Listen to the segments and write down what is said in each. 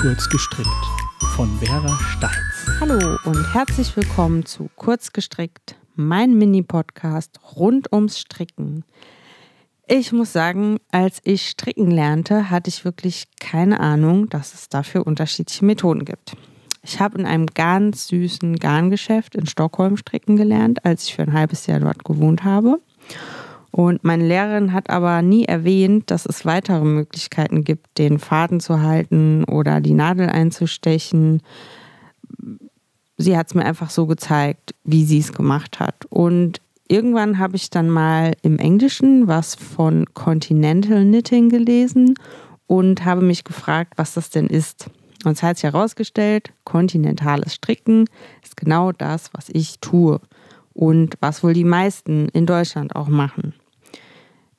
Kurz gestrickt von Vera Steins. Hallo und herzlich willkommen zu Kurz gestrickt, mein Mini-Podcast rund ums Stricken. Ich muss sagen, als ich stricken lernte, hatte ich wirklich keine Ahnung, dass es dafür unterschiedliche Methoden gibt. Ich habe in einem ganz süßen Garngeschäft in Stockholm stricken gelernt, als ich für ein halbes Jahr dort gewohnt habe. Und meine Lehrerin hat aber nie erwähnt, dass es weitere Möglichkeiten gibt, den Faden zu halten oder die Nadel einzustechen. Sie hat es mir einfach so gezeigt, wie sie es gemacht hat. Und irgendwann habe ich dann mal im Englischen was von Continental Knitting gelesen und habe mich gefragt, was das denn ist. Und es hat sich herausgestellt, kontinentales Stricken ist genau das, was ich tue und was wohl die meisten in Deutschland auch machen.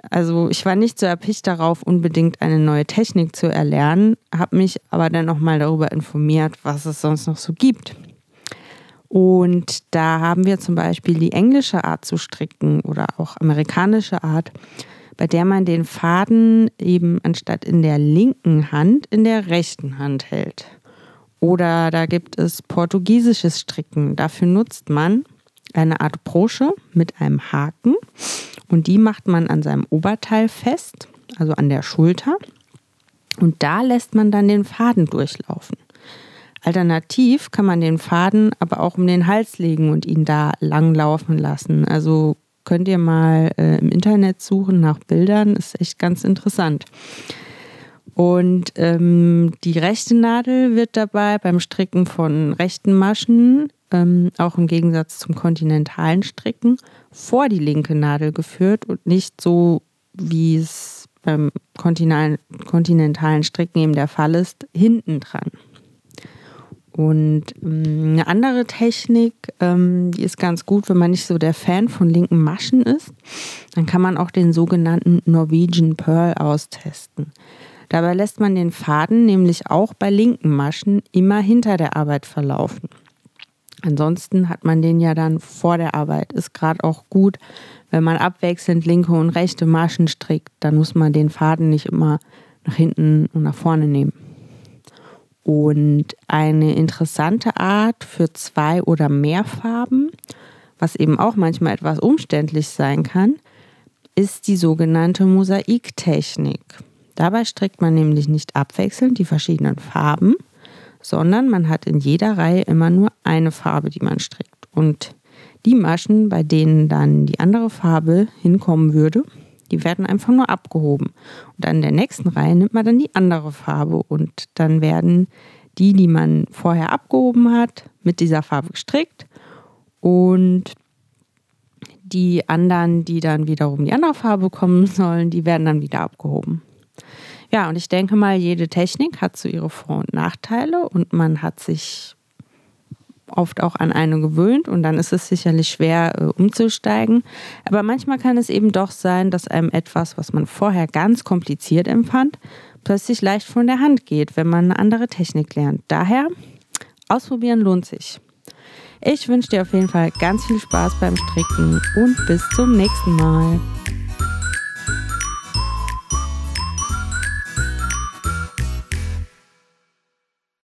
Also ich war nicht so erpicht darauf, unbedingt eine neue Technik zu erlernen, habe mich aber dann nochmal darüber informiert, was es sonst noch so gibt. Und da haben wir zum Beispiel die englische Art zu stricken oder auch amerikanische Art, bei der man den Faden eben anstatt in der linken Hand in der rechten Hand hält. Oder da gibt es portugiesisches Stricken. Dafür nutzt man eine Art Brosche mit einem Haken und die macht man an seinem Oberteil fest, also an der Schulter. Und da lässt man dann den Faden durchlaufen. Alternativ kann man den Faden aber auch um den Hals legen und ihn da lang laufen lassen. Also könnt ihr mal äh, im Internet suchen nach Bildern, ist echt ganz interessant. Und ähm, die rechte Nadel wird dabei beim Stricken von rechten Maschen ähm, auch im Gegensatz zum kontinentalen Stricken, vor die linke Nadel geführt und nicht so, wie es beim kontinentalen Stricken eben der Fall ist, hinten dran. Und ähm, eine andere Technik, ähm, die ist ganz gut, wenn man nicht so der Fan von linken Maschen ist, dann kann man auch den sogenannten Norwegian Pearl austesten. Dabei lässt man den Faden nämlich auch bei linken Maschen immer hinter der Arbeit verlaufen. Ansonsten hat man den ja dann vor der Arbeit. Ist gerade auch gut, wenn man abwechselnd linke und rechte Maschen strickt, dann muss man den Faden nicht immer nach hinten und nach vorne nehmen. Und eine interessante Art für zwei oder mehr Farben, was eben auch manchmal etwas umständlich sein kann, ist die sogenannte Mosaiktechnik. Dabei strickt man nämlich nicht abwechselnd die verschiedenen Farben, sondern man hat in jeder Reihe immer nur eine Farbe, die man strickt. Und die Maschen, bei denen dann die andere Farbe hinkommen würde, die werden einfach nur abgehoben. Und an der nächsten Reihe nimmt man dann die andere Farbe und dann werden die, die man vorher abgehoben hat, mit dieser Farbe gestrickt und die anderen, die dann wiederum die andere Farbe bekommen sollen, die werden dann wieder abgehoben. Ja, und ich denke mal, jede Technik hat so ihre Vor- und Nachteile und man hat sich oft auch an eine gewöhnt und dann ist es sicherlich schwer äh, umzusteigen. Aber manchmal kann es eben doch sein, dass einem etwas, was man vorher ganz kompliziert empfand, plötzlich leicht von der Hand geht, wenn man eine andere Technik lernt. Daher, ausprobieren lohnt sich. Ich wünsche dir auf jeden Fall ganz viel Spaß beim Stricken und bis zum nächsten Mal.